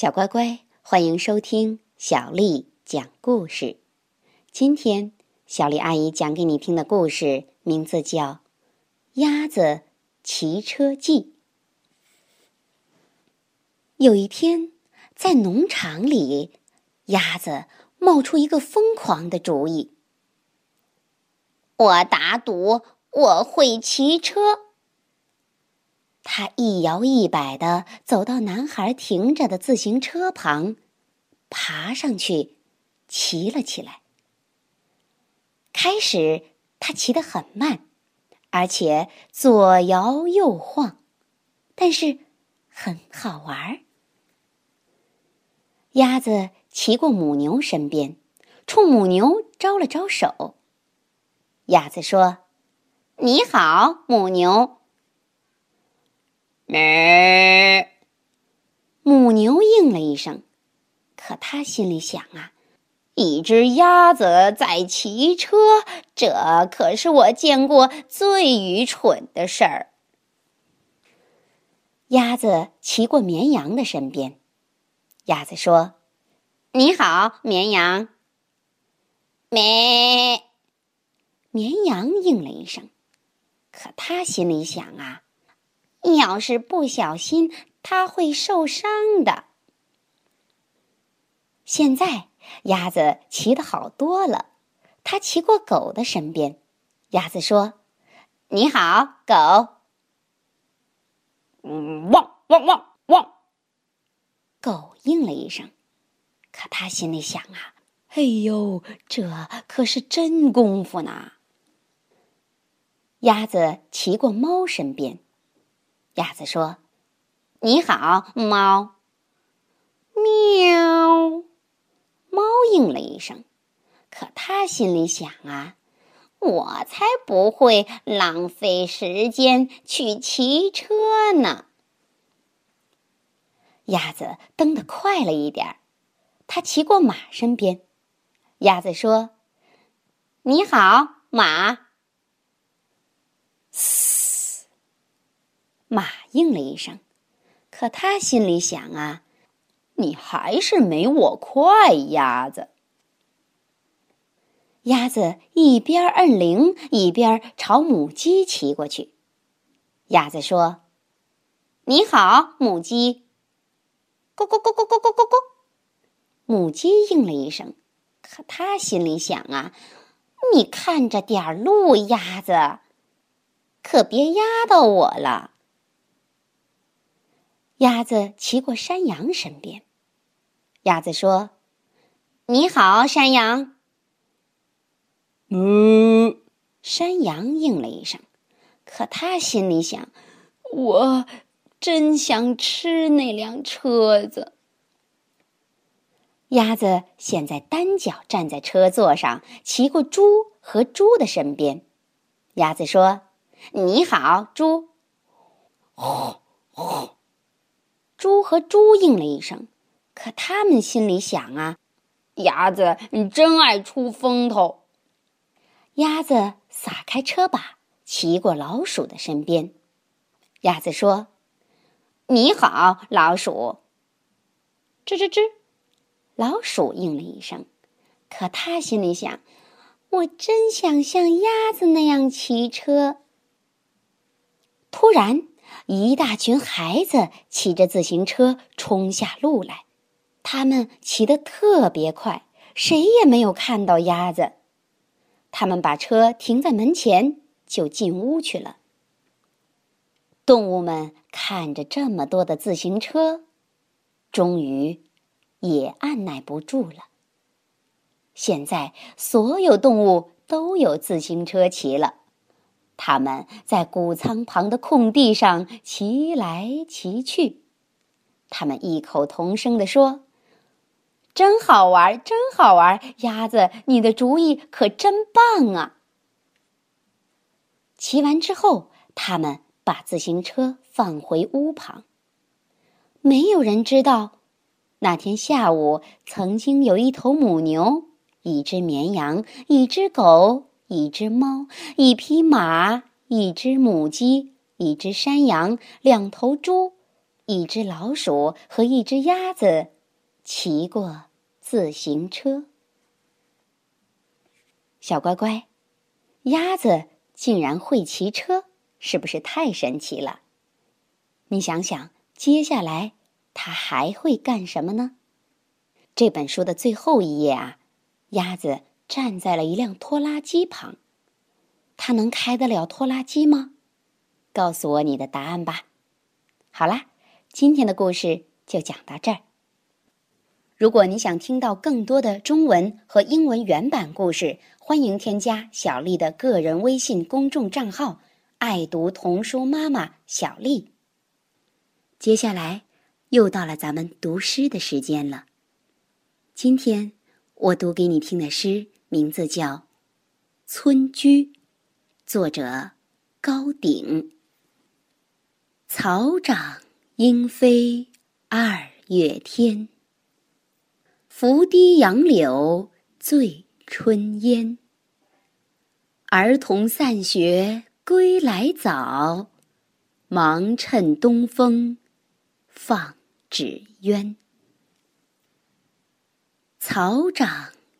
小乖乖，欢迎收听小丽讲故事。今天，小丽阿姨讲给你听的故事名字叫《鸭子骑车记》。有一天，在农场里，鸭子冒出一个疯狂的主意：“我打赌我会骑车。”他一摇一摆的走到男孩停着的自行车旁，爬上去，骑了起来。开始，他骑得很慢，而且左摇右晃，但是很好玩。鸭子骑过母牛身边，冲母牛招了招手。鸭子说：“你好，母牛。”咩！母牛应了一声，可他心里想啊，一只鸭子在骑车，这可是我见过最愚蠢的事儿。鸭子骑过绵羊的身边，鸭子说：“你好，绵羊。”咩！绵羊应了一声，可他心里想啊。要是不小心，它会受伤的。现在鸭子骑得好多了，它骑过狗的身边。鸭子说：“你好，狗。”“嗯，汪汪汪汪！”狗应了一声，可它心里想啊：“哎呦，这可是真功夫呢。”鸭子骑过猫身边。鸭子说：“你好，猫。”喵，猫应了一声，可它心里想啊：“我才不会浪费时间去骑车呢。”鸭子蹬得快了一点儿，它骑过马身边。鸭子说：“你好，马。”嘶马应了一声，可他心里想啊：“你还是没我快，鸭子。”鸭子一边摁铃，一边朝母鸡骑过去。鸭子说：“你好，母鸡。”“咕咕咕咕咕咕咕咕。”母鸡应了一声，可他心里想啊：“你看着点路，鸭子，可别压到我了。”鸭子骑过山羊身边，鸭子说：“你好，山羊。”嗯，山羊应了一声，可他心里想：“我真想吃那辆车子。”鸭子现在单脚站在车座上，骑过猪和猪的身边。鸭子说：“你好，猪。”吼吼。猪和猪应了一声，可他们心里想啊：“鸭子你真爱出风头。”鸭子撒开车把，骑过老鼠的身边。鸭子说：“你好，老鼠。”吱吱吱，老鼠应了一声，可他心里想：“我真想像鸭子那样骑车。”突然。一大群孩子骑着自行车冲下路来，他们骑得特别快，谁也没有看到鸭子。他们把车停在门前，就进屋去了。动物们看着这么多的自行车，终于也按耐不住了。现在，所有动物都有自行车骑了。他们在谷仓旁的空地上骑来骑去，他们异口同声地说：“真好玩，真好玩！鸭子，你的主意可真棒啊！”骑完之后，他们把自行车放回屋旁。没有人知道，那天下午曾经有一头母牛、一只绵羊、一只狗。一只猫，一匹马，一只母鸡，一只山羊，两头猪，一只老鼠和一只鸭子骑过自行车。小乖乖，鸭子竟然会骑车，是不是太神奇了？你想想，接下来它还会干什么呢？这本书的最后一页啊，鸭子站在了一辆拖拉机旁。它能开得了拖拉机吗？告诉我你的答案吧。好啦，今天的故事就讲到这儿。如果你想听到更多的中文和英文原版故事，欢迎添加小丽的个人微信公众账号“爱读童书妈妈小丽”。接下来又到了咱们读诗的时间了。今天我读给你听的诗名字叫《村居》。作者高鼎。草长莺飞二月天，拂堤杨柳醉春烟。儿童散学归来早，忙趁东风放纸鸢。草长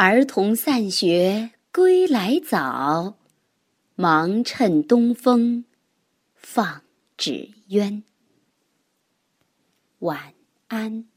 儿童散学归来早。忙趁东风放纸鸢。晚安。